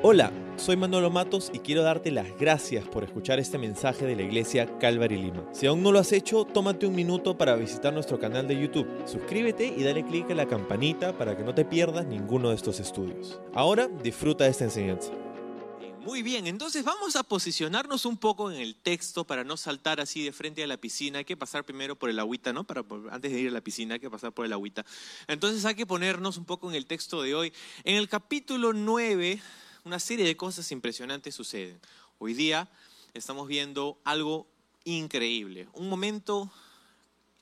Hola, soy Manolo Matos y quiero darte las gracias por escuchar este mensaje de la iglesia Calvary Lima. Si aún no lo has hecho, tómate un minuto para visitar nuestro canal de YouTube. Suscríbete y dale clic a la campanita para que no te pierdas ninguno de estos estudios. Ahora disfruta de esta enseñanza. Muy bien, entonces vamos a posicionarnos un poco en el texto para no saltar así de frente a la piscina. Hay que pasar primero por el agüita, ¿no? Para, antes de ir a la piscina hay que pasar por el agüita. Entonces hay que ponernos un poco en el texto de hoy. En el capítulo 9 una serie de cosas impresionantes suceden. Hoy día estamos viendo algo increíble, un momento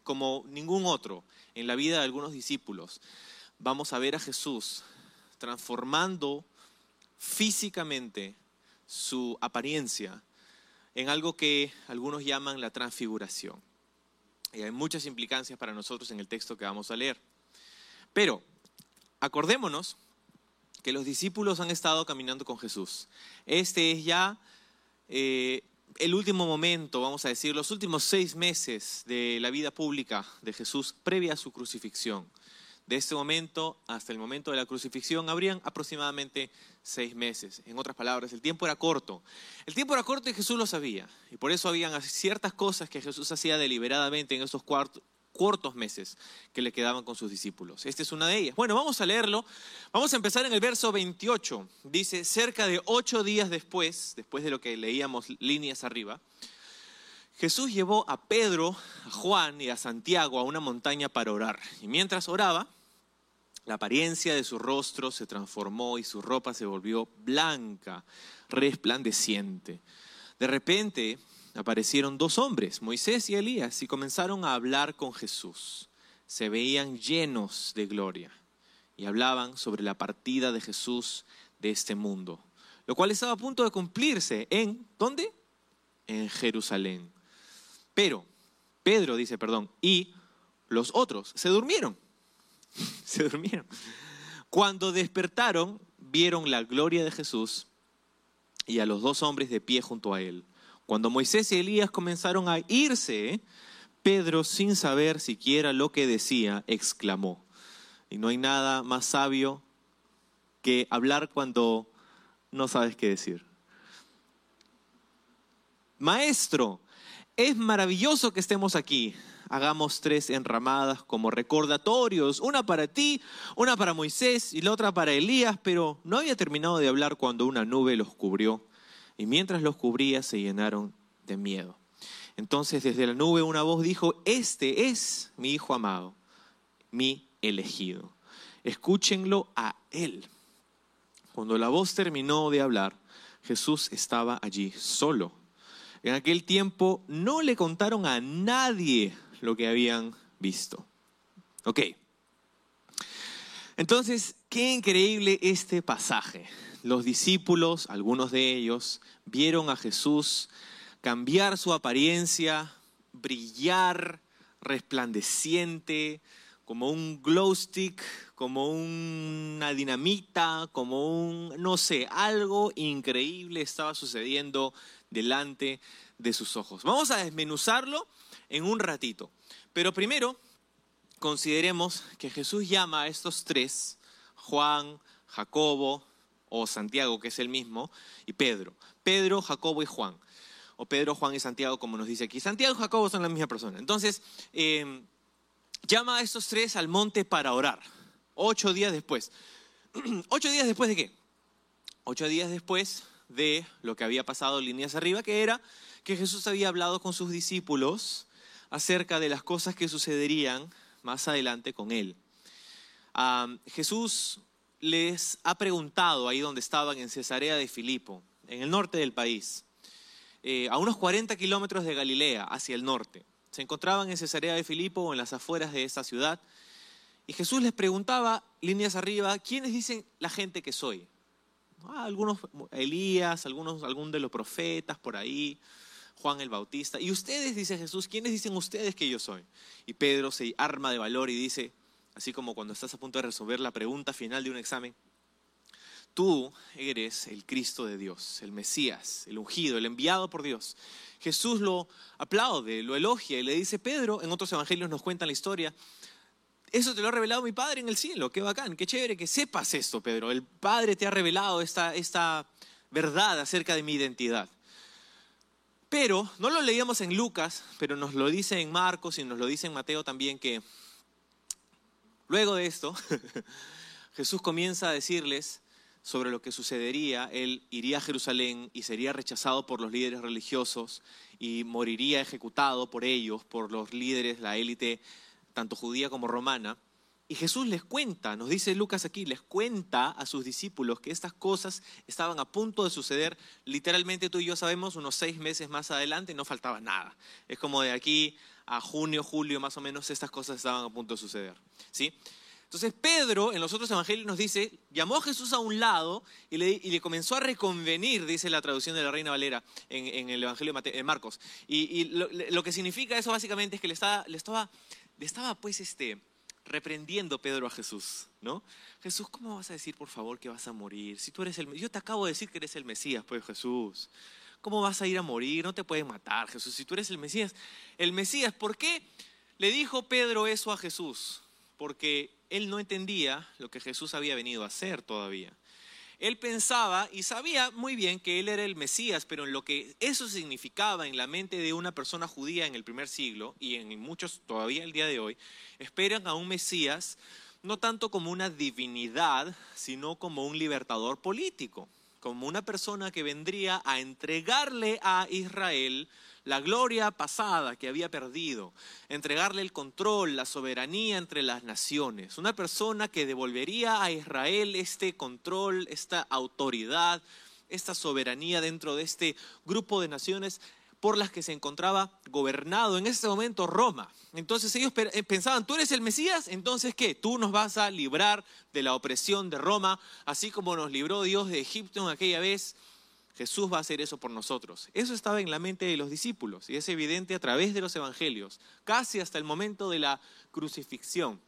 como ningún otro en la vida de algunos discípulos. Vamos a ver a Jesús transformando físicamente su apariencia en algo que algunos llaman la transfiguración. Y hay muchas implicancias para nosotros en el texto que vamos a leer. Pero acordémonos que los discípulos han estado caminando con Jesús. Este es ya eh, el último momento, vamos a decir, los últimos seis meses de la vida pública de Jesús previa a su crucifixión. De este momento hasta el momento de la crucifixión habrían aproximadamente seis meses. En otras palabras, el tiempo era corto. El tiempo era corto y Jesús lo sabía. Y por eso habían ciertas cosas que Jesús hacía deliberadamente en cuartos cortos meses que le quedaban con sus discípulos. Esta es una de ellas. Bueno, vamos a leerlo. Vamos a empezar en el verso 28. Dice, cerca de ocho días después, después de lo que leíamos líneas arriba, Jesús llevó a Pedro, a Juan y a Santiago a una montaña para orar. Y mientras oraba, la apariencia de su rostro se transformó y su ropa se volvió blanca, resplandeciente. De repente aparecieron dos hombres, Moisés y Elías, y comenzaron a hablar con Jesús. Se veían llenos de gloria y hablaban sobre la partida de Jesús de este mundo, lo cual estaba a punto de cumplirse en, ¿dónde? En Jerusalén. Pero, Pedro dice, perdón, y los otros se durmieron, se durmieron. Cuando despertaron, vieron la gloria de Jesús y a los dos hombres de pie junto a él. Cuando Moisés y Elías comenzaron a irse, Pedro, sin saber siquiera lo que decía, exclamó. Y no hay nada más sabio que hablar cuando no sabes qué decir. Maestro, es maravilloso que estemos aquí. Hagamos tres enramadas como recordatorios, una para ti, una para Moisés y la otra para Elías, pero no había terminado de hablar cuando una nube los cubrió y mientras los cubría se llenaron de miedo. Entonces desde la nube una voz dijo, este es mi Hijo amado, mi elegido. Escúchenlo a Él. Cuando la voz terminó de hablar, Jesús estaba allí solo. En aquel tiempo no le contaron a nadie lo que habían visto. Ok. Entonces, qué increíble este pasaje los discípulos, algunos de ellos, vieron a Jesús cambiar su apariencia, brillar resplandeciente, como un glow stick, como una dinamita, como un, no sé, algo increíble estaba sucediendo delante de sus ojos. Vamos a desmenuzarlo en un ratito, pero primero consideremos que Jesús llama a estos tres, Juan, Jacobo, o Santiago, que es el mismo, y Pedro. Pedro, Jacobo y Juan. O Pedro, Juan y Santiago, como nos dice aquí. Santiago y Jacobo son la misma persona. Entonces, em, llama a estos tres al monte para orar. Ocho días después. ¿Ocho días después de qué? Ocho días después de lo que había pasado líneas arriba, que era que Jesús había hablado con sus discípulos acerca de las cosas que sucederían más adelante con él. Jesús les ha preguntado ahí donde estaban en Cesarea de Filipo, en el norte del país, eh, a unos 40 kilómetros de Galilea, hacia el norte. Se encontraban en Cesarea de Filipo o en las afueras de esa ciudad. Y Jesús les preguntaba, líneas arriba, ¿quiénes dicen la gente que soy? Ah, algunos, Elías, algunos, algún de los profetas por ahí, Juan el Bautista. Y ustedes, dice Jesús, ¿quiénes dicen ustedes que yo soy? Y Pedro se arma de valor y dice, así como cuando estás a punto de resolver la pregunta final de un examen, tú eres el Cristo de Dios, el Mesías, el ungido, el enviado por Dios. Jesús lo aplaude, lo elogia y le dice, Pedro, en otros evangelios nos cuentan la historia, eso te lo ha revelado mi Padre en el cielo, qué bacán, qué chévere que sepas esto, Pedro. El Padre te ha revelado esta, esta verdad acerca de mi identidad. Pero, no lo leíamos en Lucas, pero nos lo dice en Marcos y nos lo dice en Mateo también que luego de esto, Jesús comienza a decirles sobre lo que sucedería. Él iría a Jerusalén y sería rechazado por los líderes religiosos y moriría ejecutado por ellos, por los líderes, la élite, tanto judía como romana. Y Jesús les cuenta, nos dice Lucas aquí, les cuenta a sus discípulos que estas cosas estaban a punto de suceder. Literalmente tú y yo sabemos, unos seis meses más adelante no faltaba nada. Es como de aquí a junio, julio más o menos, estas cosas estaban a punto de suceder. ¿sí? Entonces Pedro en los otros evangelios nos dice, llamó a Jesús a un lado y le, comenzó a reconvenir, dice la traducción de la Reina Valera en, el Evangelio de Marcos. Y, lo, que significa eso básicamente es que le estaba, le estaba, le estaba pues este reprendiendo Pedro a Jesús, ¿no? Jesús, ¿cómo vas a decir, por favor, que vas a morir? Si tú eres el yo te acabo de decir que eres el Mesías, pues Jesús. ¿Cómo vas a ir a morir? No te pueden matar, Jesús, si tú eres el Mesías. El Mesías, ¿por qué le dijo Pedro eso a Jesús? Porque él no entendía lo que Jesús había venido a hacer todavía. Él pensaba y sabía muy bien que él era el Mesías, pero en lo que eso significaba en la mente de una persona judía en el primer siglo y en muchos todavía el día de hoy, esperan a un Mesías no tanto como una divinidad, sino como un libertador político, como una persona que vendría a entregarle a Israel la gloria pasada que había perdido, entregarle el control, la soberanía entre las naciones, una persona que devolvería a Israel este control, esta autoridad, esta soberanía dentro de este grupo de naciones por las que se encontraba gobernado en ese momento Roma. Entonces ellos eh, pensaban, tú eres el Mesías, entonces ¿qué? Tú nos vas a librar de la opresión de Roma, así como nos libró Dios de Egipto en aquella vez Jesús va a hacer eso por nosotros. Eso estaba en la mente de los discípulos y es evidente a través de los evangelios, casi hasta el momento de la crucifixión.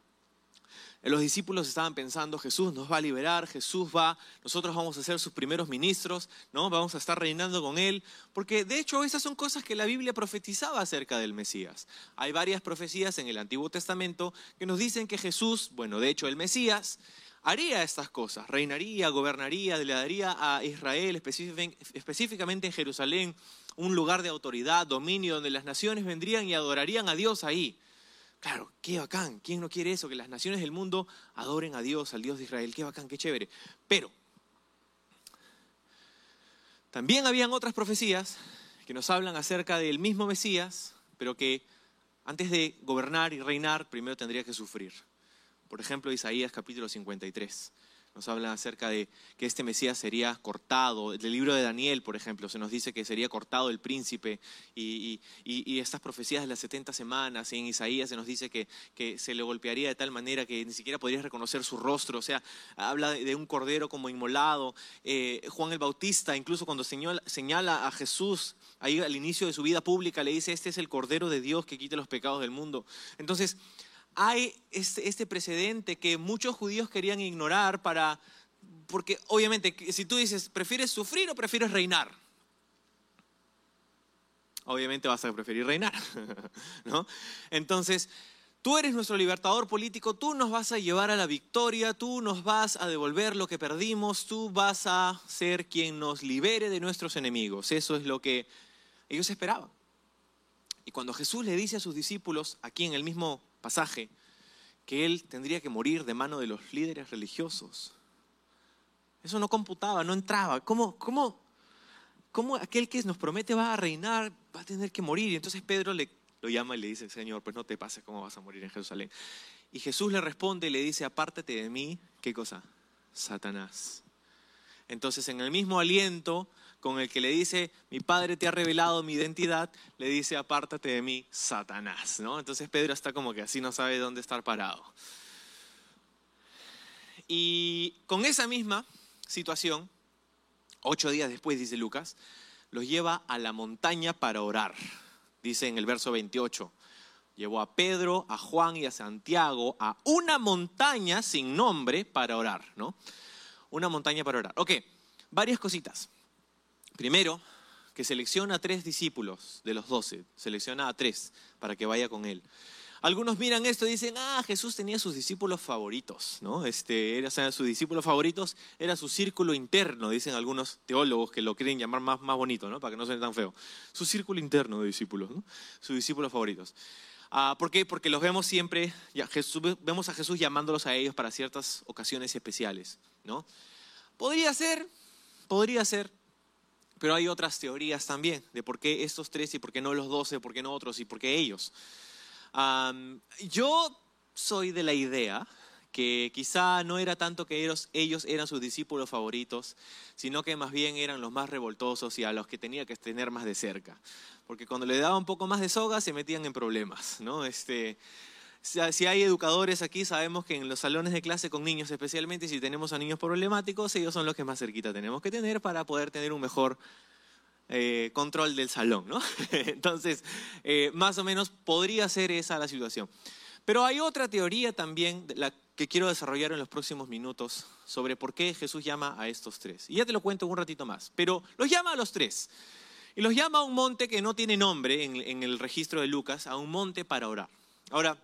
Los discípulos estaban pensando, Jesús nos va a liberar, Jesús va, nosotros vamos a ser sus primeros ministros, ¿no? Vamos a estar reinando con él, porque de hecho esas son cosas que la Biblia profetizaba acerca del Mesías. Hay varias profecías en el Antiguo Testamento que nos dicen que Jesús, bueno, de hecho el Mesías haría estas cosas, reinaría, gobernaría, le daría a Israel, específicamente en Jerusalén, un lugar de autoridad, dominio, donde las naciones vendrían y adorarían a Dios ahí. Claro, qué bacán, ¿quién no quiere eso? Que las naciones del mundo adoren a Dios, al Dios de Israel, qué bacán, qué chévere. Pero también habían otras profecías que nos hablan acerca del mismo Mesías, pero que antes de gobernar y reinar, primero tendría que sufrir. Por ejemplo, Isaías capítulo 53 nos habla acerca de que este Mesías sería cortado. Del libro de Daniel, por ejemplo, se nos dice que sería cortado el príncipe y, estas profecías de las 70 semanas. en Isaías se nos dice que, se le golpearía de tal manera que ni siquiera podrías reconocer su rostro. O sea, habla de, un cordero como inmolado. Eh, Juan el Bautista, incluso cuando señala, señala a Jesús ahí al inicio de su vida pública, le dice, este es el cordero de Dios que quita los pecados del mundo. Entonces, hay este, este, precedente que muchos judíos querían ignorar para, porque obviamente si tú dices, ¿prefieres sufrir o prefieres reinar? Obviamente vas a preferir reinar, ¿no? Entonces, tú eres nuestro libertador político, tú nos vas a llevar a la victoria, tú nos vas a devolver lo que perdimos, tú vas a ser quien nos libere de nuestros enemigos. Eso es lo que ellos esperaban. Y cuando Jesús le dice a sus discípulos, aquí en el mismo pasaje que él tendría que morir de mano de los líderes religiosos. Eso no computaba, no entraba. ¿Cómo, cómo, cómo aquel que nos promete va a reinar va a tener que morir? Y entonces Pedro le, lo llama y le dice, Señor, pues no te pases cómo vas a morir en Jerusalén. Y Jesús le responde y le dice, apártate de mí, ¿qué cosa? Satanás. Entonces en el mismo aliento con el que le dice, mi padre te ha revelado mi identidad, le dice, apártate de mí, Satanás. ¿no? Entonces Pedro está como que así no sabe dónde estar parado. Y con esa misma situación, ocho días después, dice Lucas, los lleva a la montaña para orar. Dice en el verso 28, llevó a Pedro, a Juan y a Santiago a una montaña sin nombre para orar, ¿no? Una montaña para orar. Ok, varias cositas. Primero, que selecciona a tres discípulos de los doce, selecciona a tres para que vaya con él. Algunos miran esto y dicen, ah, Jesús tenía sus discípulos favoritos, ¿no? Este, era, sus discípulos favoritos era su círculo interno, dicen algunos teólogos que lo quieren llamar más, más bonito, ¿no? Para que no suene tan feo. Su círculo interno de discípulos, ¿no? Sus discípulos favoritos. Ah, ¿Por qué? Porque los vemos siempre, Jesús, vemos a Jesús llamándolos a ellos para ciertas ocasiones especiales, ¿no? Podría ser, podría ser, pero hay otras teorías también de por qué estos tres y por qué no los doce, por qué no otros y por qué ellos yo soy de la idea que quizá no era tanto que ellos, ellos eran sus discípulos favoritos, sino que más bien eran los más revoltosos y a los que tenía que tener más de cerca. Porque cuando le daba un poco más de soga se metían en problemas, ¿no? Este, si hay educadores aquí, sabemos que en los salones de clase con niños, especialmente si tenemos a niños problemáticos, ellos son los que más cerquita tenemos que tener para poder tener un mejor eh, control del salón, ¿no? Entonces, eh, más o menos podría ser esa la situación. Pero hay otra teoría también la que quiero desarrollar en los próximos minutos sobre por qué Jesús llama a estos tres. Y ya te lo cuento un ratito más, pero los llama a los tres. Y los llama a un monte que no tiene nombre en, en el registro de Lucas, a un monte para orar. Ahora,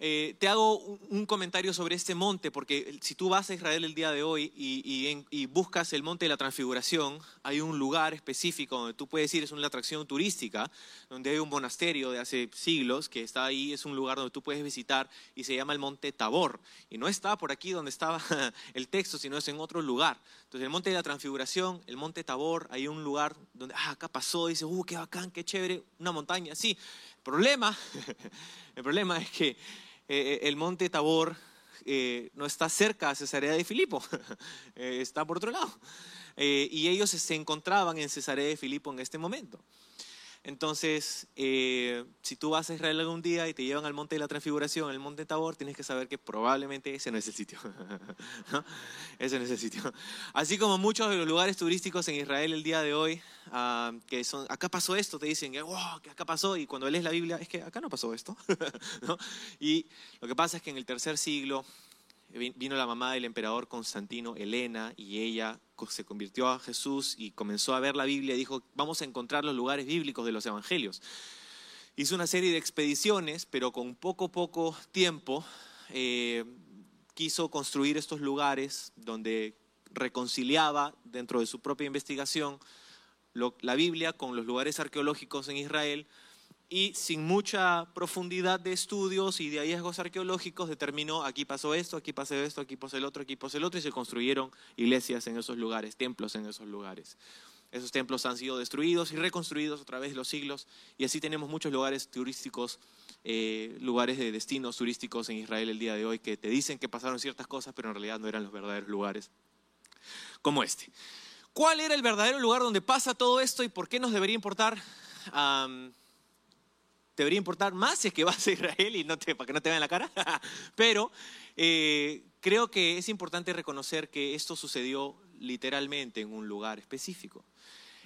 eh, te hago un, comentario sobre este monte, porque si tú vas a Israel el día de hoy y, buscas el monte de la transfiguración, hay un lugar específico donde tú puedes ir, es una atracción turística, donde hay un monasterio de hace siglos que está ahí, es un lugar donde tú puedes visitar y se llama el monte Tabor. Y no está por aquí donde estaba el texto, sino es en otro lugar. Entonces el monte de la transfiguración, el monte Tabor, hay un lugar donde, ah, acá pasó, dice, uh, qué bacán, qué chévere, una montaña, sí. Problema, el problema es que eh, el monte Tabor eh, no está cerca a Cesarea de Filipo, eh, está por otro lado. y ellos se encontraban en Cesarea de Filipo en este momento. Entonces, eh, si tú vas a Israel algún día y te llevan al monte de la transfiguración, el monte Tabor, tienes que saber que probablemente ese no es el sitio. Ese no es el sitio. Así como muchos de los lugares turísticos en Israel el día de hoy, ah, que son, acá pasó esto, te dicen, wow, que acá pasó, y cuando lees la Biblia, es que acá no pasó esto. Y lo que pasa es que en el tercer siglo, vino la mamá del emperador Constantino, Elena, y ella se convirtió a Jesús y comenzó a ver la Biblia y dijo, vamos a encontrar los lugares bíblicos de los evangelios. Hizo una serie de expediciones, pero con poco, poco tiempo eh, quiso construir estos lugares donde reconciliaba dentro de su propia investigación la Biblia con los lugares arqueológicos en Israel y sin mucha profundidad de estudios y de hallazgos arqueológicos determinó aquí pasó esto, aquí pasó esto, aquí pasó el otro, aquí pasó el otro y se construyeron iglesias en esos lugares, templos en esos lugares. Esos templos han sido destruidos y reconstruidos a través de los siglos y así tenemos muchos lugares turísticos, eh, lugares de destinos turísticos en Israel el día de hoy que te dicen que pasaron ciertas cosas pero en realidad no eran los verdaderos lugares como este. ¿Cuál era el verdadero lugar donde pasa todo esto y por qué nos debería importar? Debería importar más si es que vas a Israel y no te, para que no te vean la cara. Pero eh, creo que es importante reconocer que esto sucedió literalmente en un lugar específico.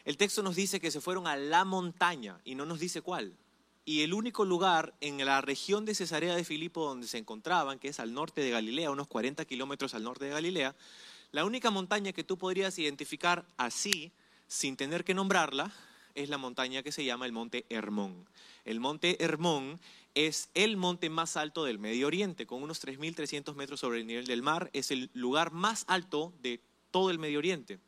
El texto nos dice que se fueron a la montaña y no nos dice cuál. Y el único lugar en la región de Cesarea de Filipo donde se encontraban, que es al norte de Galilea, unos 40 kilómetros al norte de Galilea, la única montaña que tú podrías identificar así, sin tener que nombrarla, es la montaña que se llama el monte Hermón. El monte Hermón es el monte más alto del Medio Oriente, con unos 3.300 metros sobre el nivel del mar. Es el lugar más alto de todo el Medio Oriente.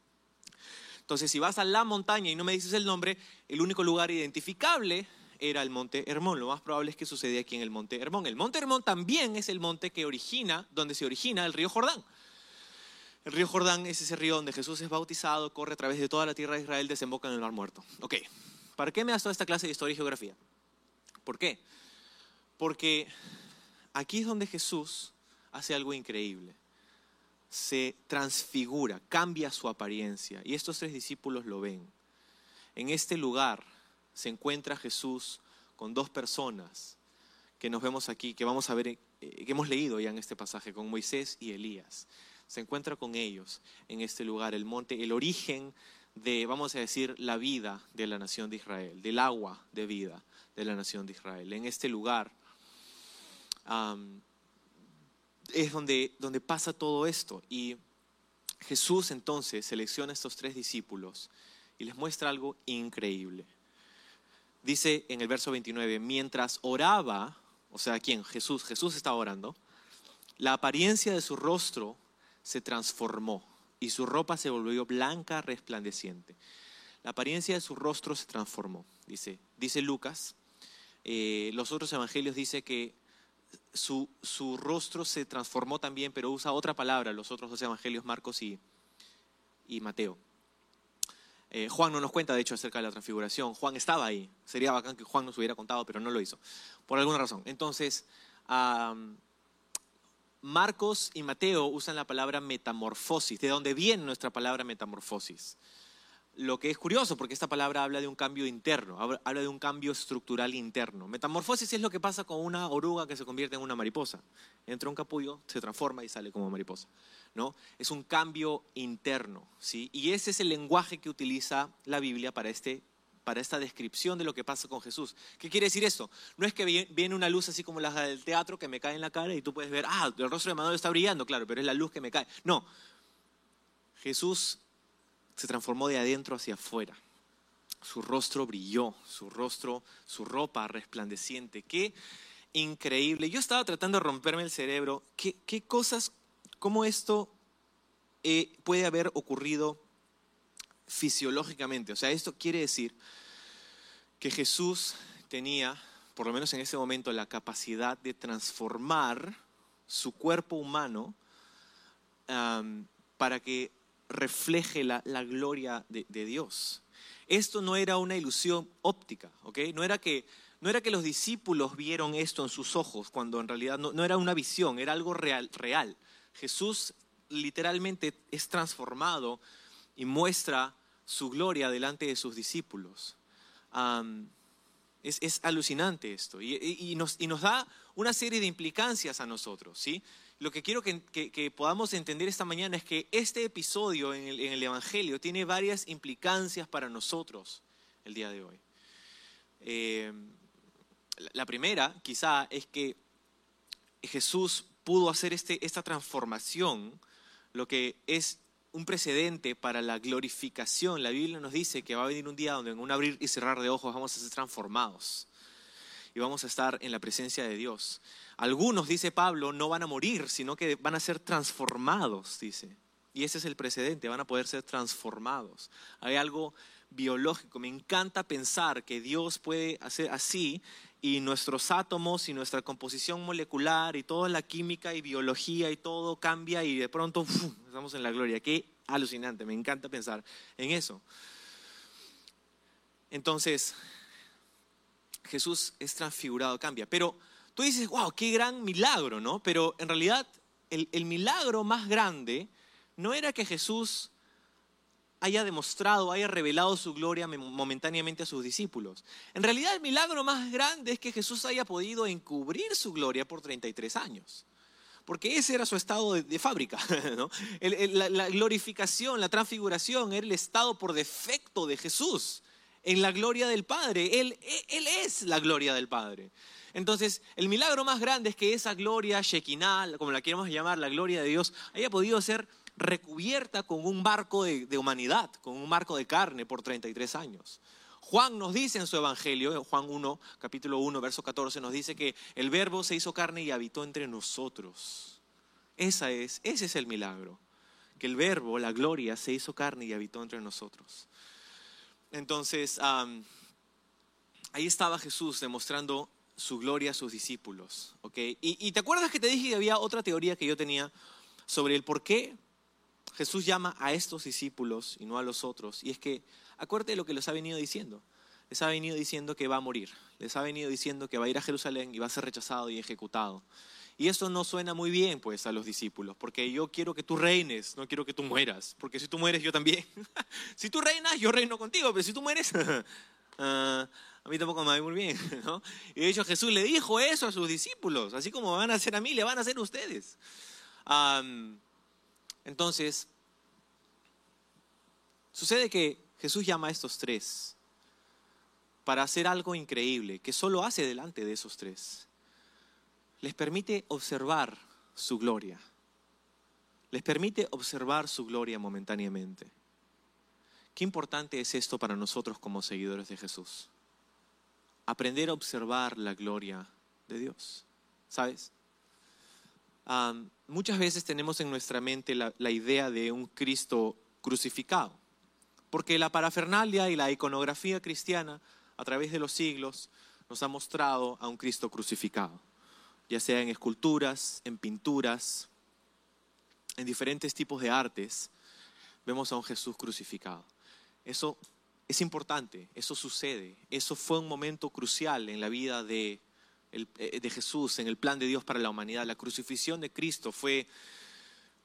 Entonces, si vas a la montaña y no me dices el nombre, el único lugar identificable era el monte Hermón. Lo más probable es que sucedía aquí en el monte Hermón. El monte Hermón también es el monte que origina, donde se origina el río Jordán. El río Jordán es ese río donde Jesús es bautizado, corre a través de toda la tierra de Israel, desemboca en el mar muerto. Ok, ¿para qué me das toda esta clase de historia y geografía? ¿Por qué? Porque aquí es donde Jesús hace algo increíble. Se transfigura, cambia su apariencia. Y estos tres discípulos lo ven. En este lugar se encuentra Jesús con dos personas que nos vemos aquí, que vamos a ver, eh, que hemos leído ya en este pasaje, con Moisés y Elías se encuentra con ellos en este lugar, el monte, el origen de, vamos a decir, la vida de la nación de Israel, del agua de vida de la nación de Israel. En este lugar es donde, donde pasa todo esto. Y Jesús entonces selecciona a estos tres discípulos y les muestra algo increíble. dice en el verso 29, mientras oraba, o sea, ¿quién? Jesús, Jesús estaba orando, la apariencia de su rostro se transformó y su ropa se volvió blanca, resplandeciente. La apariencia de su rostro se transformó, dice, dice Lucas. Eh, los otros evangelios dice que su, su, rostro se transformó también, pero usa otra palabra, los otros dos evangelios, Marcos y, y Mateo. Eh, Juan no nos cuenta, de hecho, acerca de la transfiguración. Juan estaba ahí. Sería bacán que Juan nos hubiera contado, pero no lo hizo, por alguna razón. Entonces, Marcos y Mateo usan la palabra metamorfosis, de donde viene nuestra palabra metamorfosis. Lo que es curioso, porque esta palabra habla de un cambio interno, habla de un cambio estructural interno. Metamorfosis es lo que pasa con una oruga que se convierte en una mariposa. Entra un capullo, se transforma y sale como mariposa. ¿no? Es un cambio interno, ¿sí? Y ese es el lenguaje que utiliza la Biblia para, este, para esta descripción de lo que pasa con Jesús. ¿Qué quiere decir esto? No es que viene una luz así como la del teatro que me cae en la cara y tú puedes ver, ah, el rostro de Manuel está brillando, claro, pero es la luz que me cae. No, Jesús se transformó de adentro hacia afuera. Su rostro brilló, su rostro, su ropa resplandeciente. Qué increíble. Yo estaba tratando de romperme el cerebro. ¿Qué, qué cosas, cómo esto eh, puede haber ocurrido fisiológicamente? O sea, esto quiere decir que Jesús tenía, por lo menos en ese momento, la capacidad de transformar su cuerpo humano para que refleje la, gloria de, Dios. Esto no era una ilusión óptica, ¿ok? No era que, no era que los discípulos vieron esto en sus ojos, cuando en realidad no, era una visión, era algo real, real. Jesús literalmente es transformado y muestra su gloria delante de sus discípulos. es, alucinante esto y, nos, y, nos, da una serie de implicancias a nosotros, ¿sí? Lo que quiero que, podamos entender esta mañana es que este episodio en el, Evangelio tiene varias implicancias para nosotros el día de hoy. Eh, la primera, quizá, es que Jesús pudo hacer este, esta transformación, lo que es un precedente para la glorificación. La Biblia nos dice que va a venir un día donde en un abrir y cerrar de ojos vamos a ser transformados y vamos a estar en la presencia de Dios. Algunos, dice Pablo, no van a morir, sino que van a ser transformados, dice. Y ese es el precedente, van a poder ser transformados. Hay algo biológico. Me encanta pensar que Dios puede hacer así y nuestros átomos y nuestra composición molecular y toda la química y biología y todo cambia y de pronto estamos en la gloria. Qué alucinante, me encanta pensar en eso. Entonces, Jesús es transfigurado, cambia. Pero Tú dices, wow, qué gran milagro, ¿no? Pero en realidad el, milagro más grande no era que Jesús haya demostrado, haya revelado su gloria momentáneamente a sus discípulos. En realidad el milagro más grande es que Jesús haya podido encubrir su gloria por 33 años. Porque ese era su estado de, fábrica. la, glorificación, la transfiguración era el estado por defecto de Jesús en la gloria del Padre. Él, él es la gloria del Padre. Entonces, el milagro más grande es que esa gloria Shekinah, como la queremos llamar, la gloria de Dios, haya podido ser recubierta con un barco de, humanidad, con un marco de carne por 33 años. Juan nos dice en su evangelio, en Juan 1, capítulo 1, verso 14, nos dice que el verbo se hizo carne y habitó entre nosotros. Esa es, ese es el milagro, que el verbo, la gloria, se hizo carne y habitó entre nosotros. Entonces, ahí estaba Jesús demostrando su gloria a sus discípulos. ¿okay? Y, te acuerdas que te dije que había otra teoría que yo tenía sobre el por qué Jesús llama a estos discípulos y no a los otros. Y es que, acuérdate de lo que les ha venido diciendo. Les ha venido diciendo que va a morir. Les ha venido diciendo que va a ir a Jerusalén y va a ser rechazado y ejecutado. Y eso no suena muy bien, pues, a los discípulos, porque yo quiero que tú reines, no quiero que tú mueras, porque si tú mueres, yo también. si tú reinas, yo reino contigo, pero si tú mueres, uh, a mí tampoco me va muy bien. Y de hecho Jesús le dijo eso a sus discípulos, así como van a hacer a mí, le van a hacer a ustedes. entonces, sucede que Jesús llama a estos tres para hacer algo increíble que solo hace delante de esos tres. Les permite observar su gloria. Les permite observar su gloria momentáneamente. Qué importante es esto para nosotros como seguidores de Jesús. aprender a observar la gloria de Dios. ¿Sabes? Muchas veces tenemos en nuestra mente la, la idea de un Cristo crucificado, porque la parafernalia y la iconografía cristiana a través de los siglos nos ha mostrado a un Cristo crucificado, ya sea en esculturas, en pinturas, en diferentes tipos de artes, vemos a un Jesús crucificado. Eso es importante, eso sucede, eso fue un momento crucial en la vida de, eh, Jesús, en el plan de Dios para la humanidad. La crucifixión de Cristo fue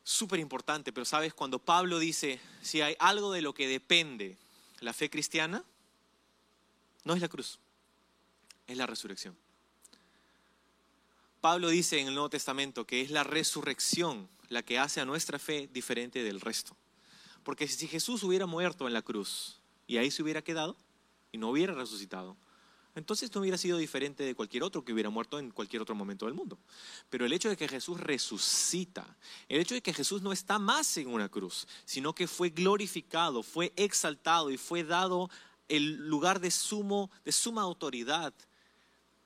súper importante, pero sabes, cuando Pablo dice, si hay algo de lo que depende la fe cristiana, no es la cruz, es la resurrección. Pablo dice en el Nuevo Testamento que es la resurrección la que hace a nuestra fe diferente del resto. Porque si Jesús hubiera muerto en la cruz y ahí se hubiera quedado y no hubiera resucitado, entonces no hubiera sido diferente de cualquier otro que hubiera muerto en cualquier otro momento del mundo. Pero el hecho de que Jesús resucita, el hecho de que Jesús no está más en una cruz, sino que fue glorificado, fue exaltado y fue dado el lugar de sumo de suma autoridad.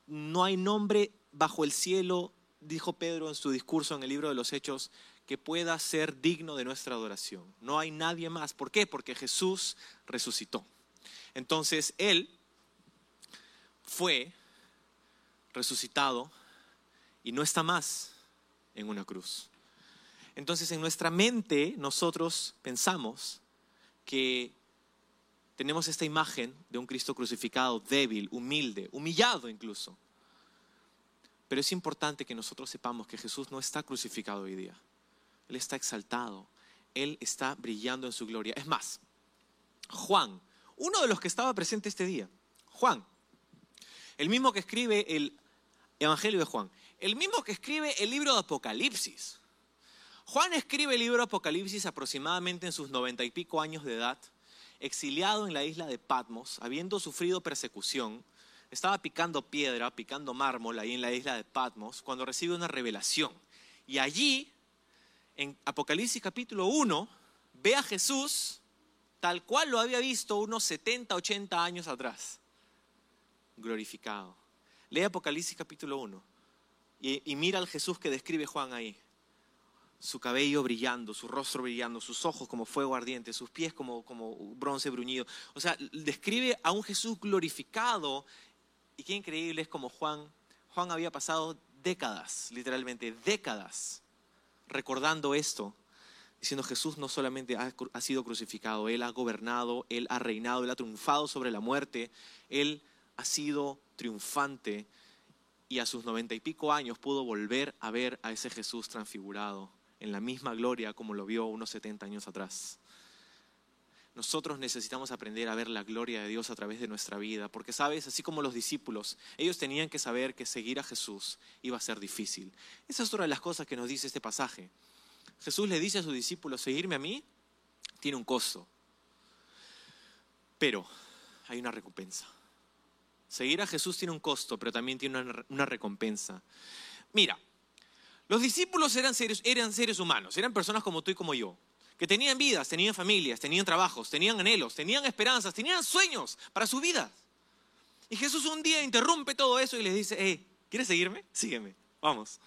No hay nombre bajo el cielo, dijo Pedro en su discurso en el libro de los Hechos, que pueda ser digno de nuestra adoración. No hay nadie más. ¿Por qué? Porque Jesús resucitó. Entonces Él fue resucitado y no está más en una cruz. Entonces en nuestra mente nosotros pensamos que tenemos esta imagen de un Cristo crucificado, débil, humilde, humillado incluso. Pero es importante que nosotros sepamos que Jesús no está crucificado hoy día. Él está exaltado. Él está brillando en su gloria. Es más, Juan, uno de los que estaba presente este día, Juan, el mismo que escribe el Evangelio de Juan, el mismo que escribe el libro de Apocalipsis. Juan escribe el libro de Apocalipsis aproximadamente en sus noventa y pico años de edad, exiliado en la isla de Patmos, habiendo sufrido persecución, estaba picando piedra, picando mármol ahí en la isla de Patmos, cuando recibe una revelación. Y allí, en Apocalipsis capítulo 1, ve a Jesús tal cual lo había visto unos 70, 80 años atrás, glorificado. Lee Apocalipsis capítulo 1 y, y mira al Jesús que describe Juan ahí. Su cabello brillando, su rostro brillando, sus ojos como fuego ardiente, sus pies como, como bronce bruñido. O sea, describe a un Jesús glorificado. Y qué increíble es como Juan, Juan había pasado décadas, literalmente décadas, recordando esto, diciendo Jesús no solamente ha, ha sido crucificado, Él ha gobernado, Él ha reinado, Él ha triunfado sobre la muerte, Él ha sido triunfante y a sus noventa y pico años pudo volver a ver a ese Jesús transfigurado en la misma gloria como lo vio unos 70 años atrás. Nosotros necesitamos aprender a ver la gloria de Dios a través de nuestra vida, porque sabes, así como los discípulos, ellos tenían que saber que seguir a Jesús iba a ser difícil. Esa es otra de las cosas que nos dice este pasaje. Jesús le dice a sus discípulos, seguirme a mí tiene un costo, pero hay una recompensa. Seguir a Jesús tiene un costo, pero también tiene una, recompensa. Mira, los discípulos eran seres, eran seres humanos, eran personas como tú y como yo, que tenían vidas, tenían familias, tenían trabajos, tenían anhelos, tenían esperanzas, tenían sueños para su vida. Y Jesús un día interrumpe todo eso y les dice, hey, ¿quieres seguirme? Sígueme, vamos.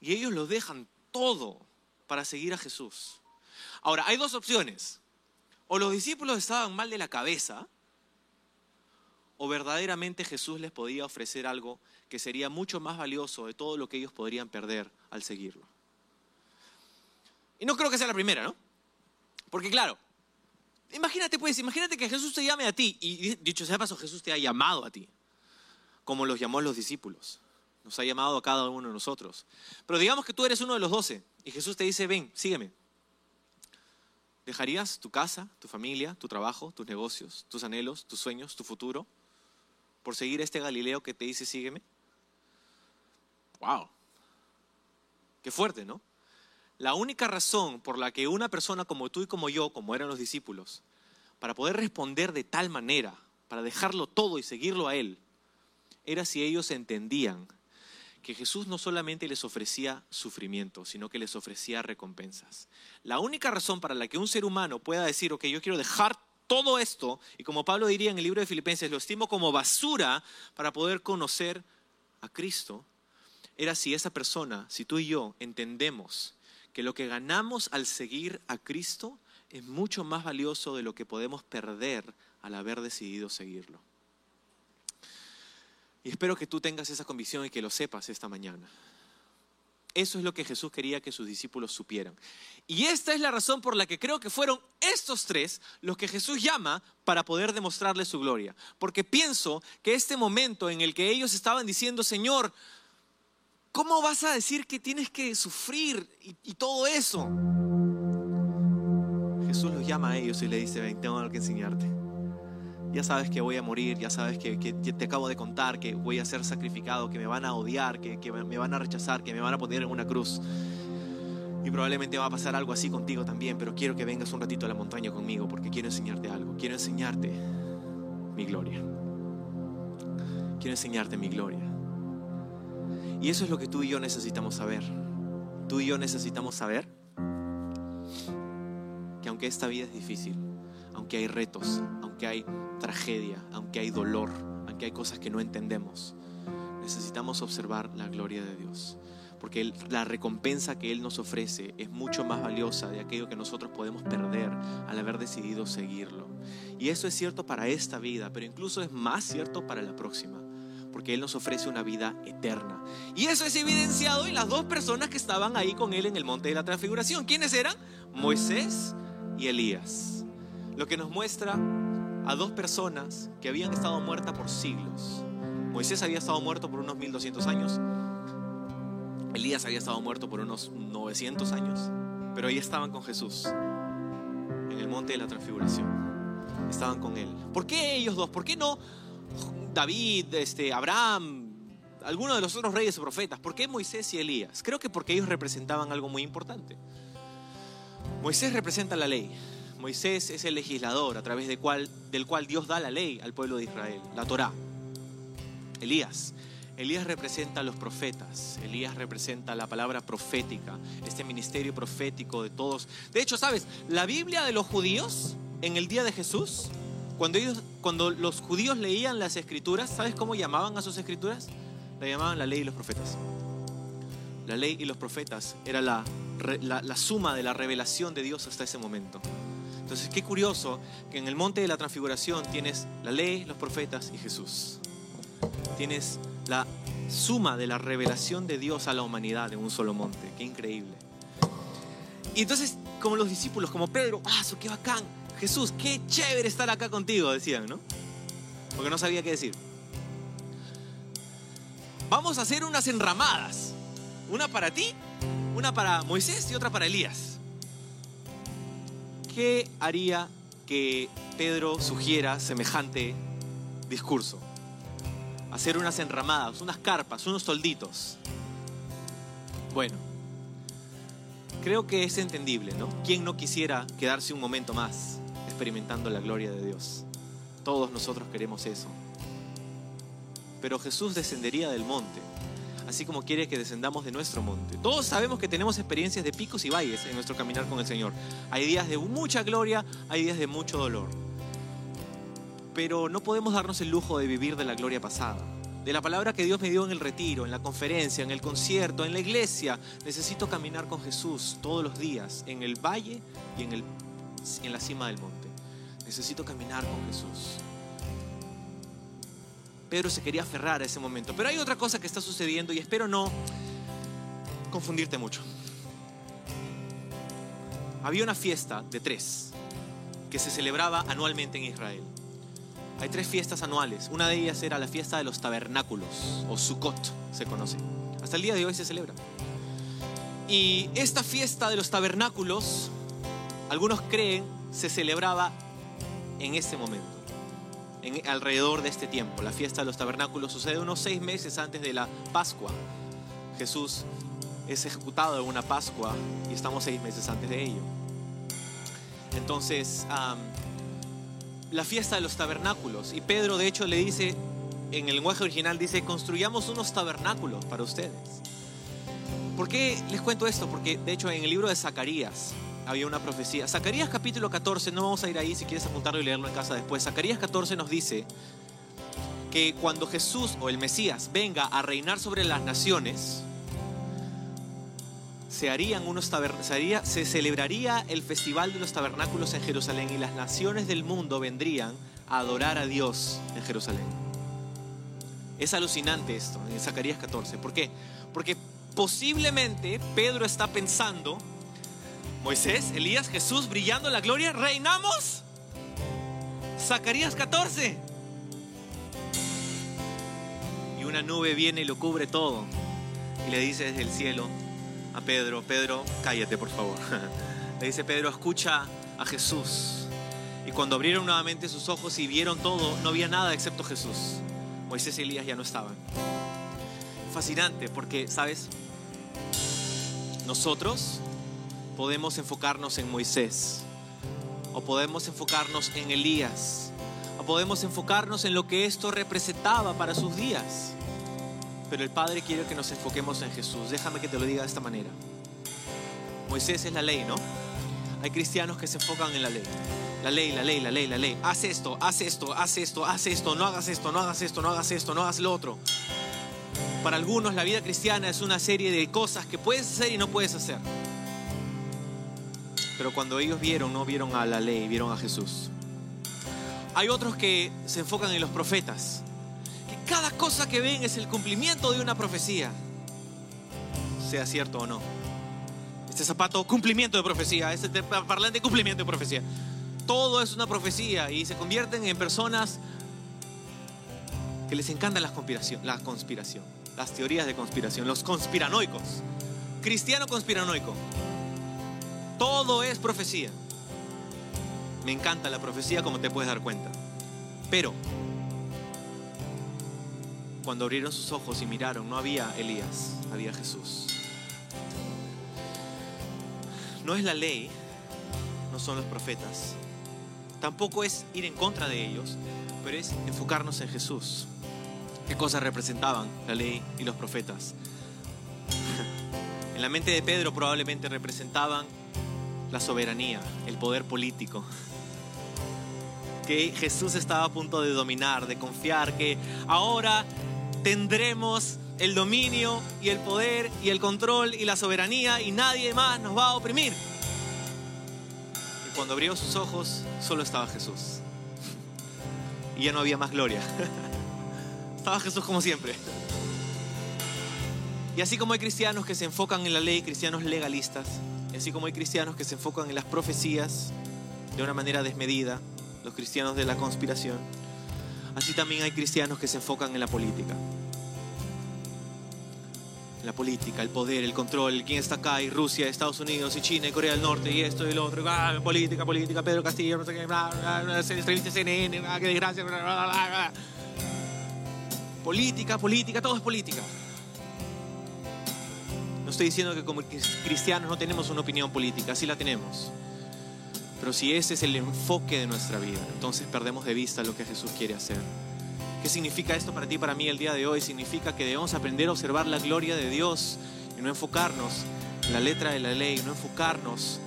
Y ellos lo dejan todo para seguir a Jesús. Ahora, hay dos opciones. O los discípulos estaban mal de la cabeza, o verdaderamente Jesús les podía ofrecer algo que sería mucho más valioso de todo lo que ellos podrían perder al seguirlo. Y no creo que sea la primera, ¿no? Porque claro, imagínate pues, imagínate que Jesús te llame a ti, y dicho sea paso, Jesús te ha llamado a ti, como los llamó los discípulos. Nos ha llamado a cada uno de nosotros. Pero digamos que tú eres uno de los doce, y Jesús te dice, ven, sígueme. ¿Dejarías tu casa, tu familia, tu trabajo, tus negocios, tus anhelos, tus sueños, tu futuro, por seguir a este Galileo que te dice, sígueme? ¡Wow! Qué fuerte, ¿no? La única razón por la que una persona como tú y como yo, como eran los discípulos, para poder responder de tal manera, para dejarlo todo y seguirlo a Él, era si ellos entendían que Jesús no solamente les ofrecía sufrimiento, sino que les ofrecía recompensas. La única razón para la que un ser humano pueda decir, ok, yo quiero dejar todo esto, y como Pablo diría en el libro de Filipenses, lo estimo como basura para poder conocer a Cristo, era si esa persona, si tú y yo entendemos que lo que ganamos al seguir a Cristo es mucho más valioso de lo que podemos perder al haber decidido seguirlo. Y espero que tú tengas esa convicción y que lo sepas esta mañana. Eso es lo que Jesús quería que sus discípulos supieran. Y esta es la razón por la que creo que fueron estos tres los que Jesús llama para poder demostrarle su gloria. Porque pienso que este momento en el que ellos estaban diciendo, Señor, ¿cómo vas a decir que tienes que sufrir y, todo eso? Jesús los llama a ellos y le dice, ven, tengo algo que enseñarte ya sabes que voy a morir, ya sabes que, te acabo de contar que voy a ser sacrificado, que me van a odiar, que, que me van a rechazar, que me van a poner en una cruz. Y probablemente va a pasar algo así contigo también, pero quiero que vengas un ratito a la montaña conmigo porque quiero enseñarte algo. Quiero enseñarte mi gloria. Quiero enseñarte mi gloria. Y eso es lo que tú y yo necesitamos saber. Tú y yo necesitamos saber que aunque esta vida es difícil, aunque hay retos, aunque hay tragedia, aunque hay dolor, aunque hay cosas que no entendemos, necesitamos observar la gloria de Dios. Porque la recompensa que Él nos ofrece es mucho más valiosa de aquello que nosotros podemos perder al haber decidido seguirlo. Y eso es cierto para esta vida, pero incluso es más cierto para la próxima porque Él nos ofrece una vida eterna. Y eso es evidenciado en las dos personas que estaban ahí con Él en el monte de la transfiguración. ¿Quiénes eran? Moisés y Elías. Lo que nos muestra a dos personas que habían estado muertas por siglos. Moisés había estado muerto por unos 1200 años. Elías había estado muerto por unos 900 años. Pero ahí estaban con Jesús, en el monte de la transfiguración. Estaban con él. ¿Por qué ellos dos? ¿Por qué no David, este, Abraham, alguno de los otros reyes o profetas? ¿Por qué Moisés y Elías? Creo que porque ellos representaban algo muy importante. Moisés representa la ley. Moisés es el legislador a través del cual, del cual Dios da la ley al pueblo de Israel, la Torá. Elías. Elías representa a los profetas, Elías representa la palabra profética, este ministerio profético de todos. De hecho, ¿sabes? La Biblia de los judíos en el día de Jesús, cuando, ellos, cuando los judíos leían las escrituras, ¿sabes cómo llamaban a sus escrituras? La llamaban la ley y los profetas. La ley y los profetas era la, la suma de la revelación de Dios hasta ese momento. Entonces, qué curioso que en el monte de la transfiguración tienes la ley, los profetas y Jesús. Tienes la suma de la revelación de Dios a la humanidad en un solo monte. Qué increíble. Y entonces, como los discípulos, como Pedro, ¡ah, qué bacán! Jesús, qué chévere estar acá contigo, decían, ¿no? Porque no sabía qué decir. Vamos a hacer unas enramadas. Una para ti, una para Moisés y otra para Elías. ¿qué haría que Pedro sugiera semejante discurso? Hacer unas enramadas, unas carpas, unos tolditos. Bueno, creo que es entendible, ¿no? ¿Quién no quisiera quedarse un momento más experimentando la gloria de Dios? Todos nosotros queremos eso. Pero Jesús descendería del monte así como quiere que descendamos de nuestro monte. Todos sabemos que tenemos experiencias de picos y valles en nuestro caminar con el Señor. Hay días de mucha gloria, hay días de mucho dolor. Pero no podemos darnos el lujo de vivir de la gloria pasada. De la palabra que Dios me dio en el retiro, en la conferencia, en el concierto, en la iglesia. Necesito caminar con Jesús todos los días, en el valle y en, el, en la cima del monte. Necesito caminar con Jesús. Pedro se quería aferrar a ese momento. Pero hay otra cosa que está sucediendo y espero no confundirte mucho. Había una fiesta de tres que se celebraba anualmente en Israel. Hay tres fiestas anuales. Una de ellas era la fiesta de los tabernáculos, o Sukkot se conoce. Hasta el día de hoy se celebra. Y esta fiesta de los tabernáculos, algunos creen, se celebraba en ese momento alrededor de este tiempo. La fiesta de los tabernáculos sucede unos seis meses antes de la Pascua. Jesús es ejecutado en una Pascua y estamos seis meses antes de ello. Entonces, la fiesta de los tabernáculos. Y Pedro de hecho le dice, en el lenguaje original dice, construyamos unos tabernáculos para ustedes. ¿Por qué les cuento esto? Porque de hecho en el libro de Zacarías, había una profecía. Zacarías capítulo 14, no vamos a ir ahí si quieres apuntarlo y leerlo en casa después. Zacarías 14 nos dice que cuando Jesús o el Mesías venga a reinar sobre las naciones, se harían unos se, se celebraría el festival de los tabernáculos en Jerusalén y las naciones del mundo vendrían a adorar a Dios en Jerusalén. Es alucinante esto en Zacarías 14. ¿Por qué? Porque posiblemente Pedro está pensando, Moisés, Elías, Jesús brillando la gloria, reinamos. Zacarías 14. Y una nube viene y lo cubre todo. Y le dice desde el cielo, a Pedro, Pedro, cállate por favor. Le dice Pedro, escucha a Jesús. Y cuando abrieron nuevamente sus ojos y vieron todo, no había nada excepto Jesús. Moisés y Elías ya no estaban. Fascinante porque, ¿sabes? Nosotros podemos enfocarnos en Moisés, o podemos enfocarnos en Elías, o podemos enfocarnos en lo que esto representaba para sus días. Pero el Padre quiere que nos enfoquemos en Jesús. Déjame que te lo diga de esta manera. Moisés es la ley, ¿no? Hay cristianos que se enfocan en la ley. La ley, la ley, la ley, la ley. Haz esto, haz esto, haz esto, haz esto, no hagas esto, no hagas esto, no hagas esto, no hagas lo otro. Para algunos la vida cristiana es una serie de cosas que puedes hacer y no puedes hacer. Pero cuando ellos vieron, no vieron a la ley, vieron a Jesús. Hay otros que se enfocan en los profetas cada cosa que ven es el cumplimiento de una profecía, sea cierto o no. Este zapato, cumplimiento de profecía, este parlante, cumplimiento de profecía. Todo es una profecía y se convierten en personas que les encanta la conspiración, la conspiración, las teorías de conspiración, los conspiranoicos. Cristiano conspiranoico. Todo es profecía. Me encanta la profecía como te puedes dar cuenta. Pero cuando abrieron sus ojos y miraron, no había Elías, había Jesús. No es la ley, no son los profetas. Tampoco es ir en contra de ellos, pero es enfocarnos en Jesús. ¿Qué cosas representaban la ley y los profetas? En la mente de Pedro probablemente representaban la soberanía, el poder político, que Jesús estaba a punto de dominar, de confiar, que ahora tendremos el dominio y el poder y el control y la soberanía y nadie más nos va a oprimir. Y cuando abrió sus ojos, solo estaba Jesús. Y ya no había más gloria. Estaba Jesús como siempre. Y así como hay cristianos que se enfocan en la ley, cristianos legalistas, así como hay cristianos que se enfocan en las profecías de una manera desmedida, los cristianos de la conspiración, así también hay cristianos que se enfocan en la política. la política, el poder, el control, quién está acá, y Rusia, Estados Unidos, y China, y Corea del Norte, y esto y lo otro, ah, política, política, Pedro Castillo, no sé qué, bla, bla, CNN, qué desgracia, política, política, todo es política. No estoy diciendo que como cristianos no tenemos una opinión política, sí la tenemos. Pero si ese es el enfoque de nuestra vida, entonces perdemos de vista lo que Jesús quiere hacer. ¿Qué significa esto para ti, para mí el día de hoy? Significa que debemos aprender a observar la gloria de Dios y no enfocarnos en la letra de la ley, no enfocarnos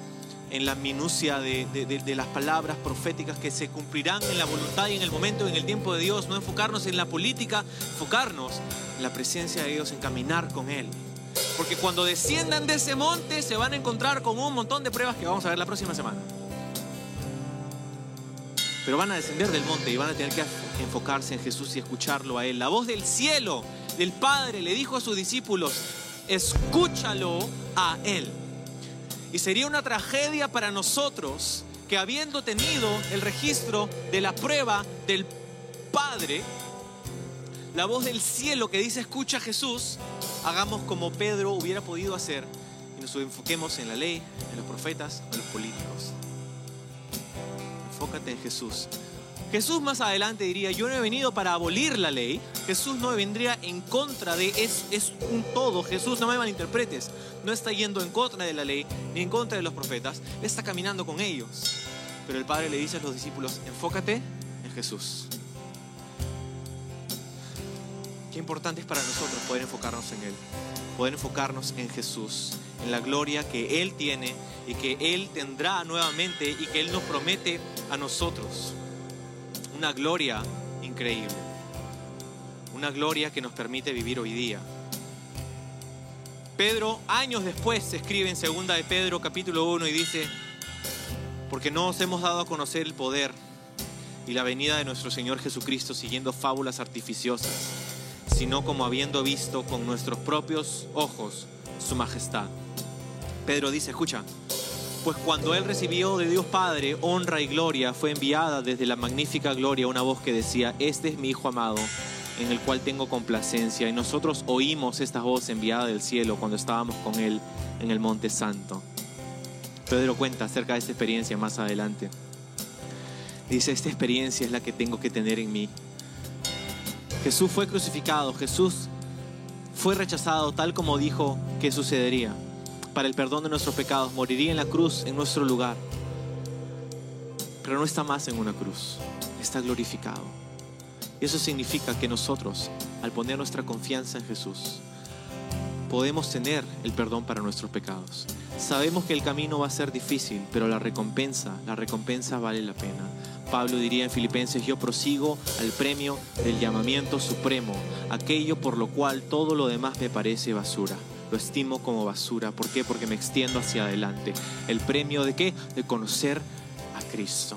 en la minucia de, las palabras proféticas que se cumplirán en la voluntad y en el momento, en el tiempo de Dios, no enfocarnos en la política, enfocarnos en la presencia de Dios, en caminar con Él. Porque cuando desciendan de ese monte se van a encontrar con un montón de pruebas que vamos a ver la próxima semana pero van a descender del monte y van a tener que enfocarse en Jesús y escucharlo a Él. La voz del cielo, del Padre, le dijo a sus discípulos, escúchalo a Él. Y sería una tragedia para nosotros que habiendo tenido el registro de la prueba del Padre, la voz del cielo que dice escucha a Jesús, hagamos como Pedro hubiera podido hacer y nos enfoquemos en la ley, en los profetas, en los políticos enfócate en Jesús. Jesús más adelante diría, yo no he venido para abolir la ley, Jesús no vendría en contra de, es, es un todo, Jesús no me malinterpretes, no está yendo en contra de la ley ni en contra de los profetas, está caminando con ellos. Pero el Padre le dice a los discípulos, enfócate en Jesús. Qué importante es para nosotros poder enfocarnos en Él, poder enfocarnos en Jesús, en la gloria que Él tiene y que Él tendrá nuevamente y que Él nos promete a nosotros. Una gloria increíble. Una gloria que nos permite vivir hoy día. Pedro, años después, escribe en 2 de Pedro capítulo 1 y dice, porque no os hemos dado a conocer el poder y la venida de nuestro Señor Jesucristo siguiendo fábulas artificiosas, sino como habiendo visto con nuestros propios ojos su majestad. Pedro dice, escucha, pues cuando él recibió de Dios Padre honra y gloria, fue enviada desde la magnífica gloria una voz que decía, este es mi Hijo amado, en el cual tengo complacencia. Y nosotros oímos esta voz enviada del cielo cuando estábamos con él en el Monte Santo. Pedro cuenta acerca de esta experiencia más adelante. Dice, esta experiencia es la que tengo que tener en mí. Jesús fue crucificado, Jesús fue rechazado tal como dijo que sucedería para el perdón de nuestros pecados, moriría en la cruz en nuestro lugar. Pero no está más en una cruz, está glorificado. Y eso significa que nosotros, al poner nuestra confianza en Jesús, podemos tener el perdón para nuestros pecados. Sabemos que el camino va a ser difícil, pero la recompensa, la recompensa vale la pena. Pablo diría en Filipenses, yo prosigo al premio del llamamiento supremo, aquello por lo cual todo lo demás me parece basura. Lo estimo como basura. ¿Por qué? Porque me extiendo hacia adelante. ¿El premio de qué? De conocer a Cristo.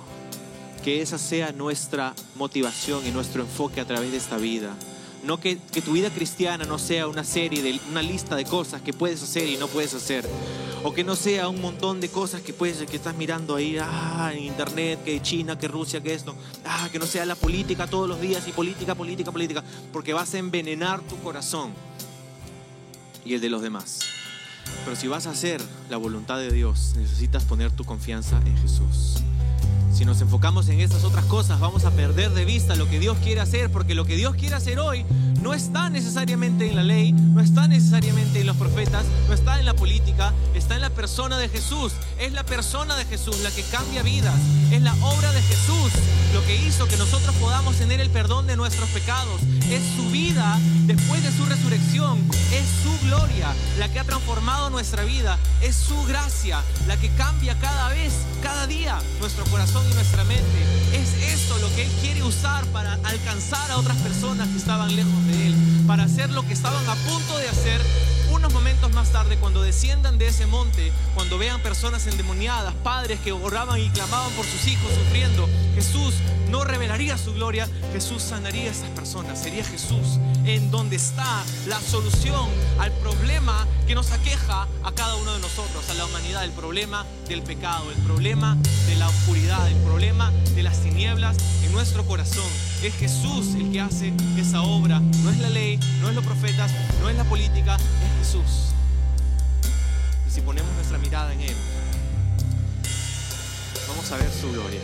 Que esa sea nuestra motivación y nuestro enfoque a través de esta vida. No que, que, tu vida cristiana no sea una serie, de, una lista de cosas que puedes hacer y no puedes hacer. O que no sea un montón de cosas que puedes, que estás mirando ahí ah, en internet, que China, que Rusia, que esto. Ah, que no sea la política todos los días y política, política, política. Porque vas a envenenar tu corazón y el de los demás. Pero si vas a hacer la voluntad de Dios, necesitas poner tu confianza en Jesús. Si nos enfocamos en estas otras cosas, vamos a perder de vista lo que Dios quiere hacer, porque lo que Dios quiere hacer hoy no está necesariamente en la ley, no está necesariamente en los profetas, no está en la política, está en la persona de Jesús. Es la persona de Jesús la que cambia vidas, es la obra de Jesús lo que hizo que nosotros podamos tener el perdón de nuestros pecados. Es su vida después de su resurrección, es su gloria la que ha transformado nuestra vida, es su gracia la que cambia cada vez, cada día nuestro corazón y nuestra mente. Es esto lo que Él quiere usar para alcanzar a otras personas que estaban lejos para hacer lo que estaban a punto de hacer unos momentos más tarde, cuando desciendan de ese monte, cuando vean personas endemoniadas, padres que oraban y clamaban por sus hijos sufriendo, Jesús no revelaría su gloria, Jesús sanaría a esas personas. Sería Jesús en donde está la solución al problema que nos aqueja a cada uno de nosotros, a la humanidad, el problema del pecado, el problema de la oscuridad, el problema de las tinieblas en nuestro corazón. Es Jesús el que hace esa obra, no es la ley, no es los profetas, no es la política, es Jesús. Y si ponemos nuestra mirada en Él, vamos a ver su gloria.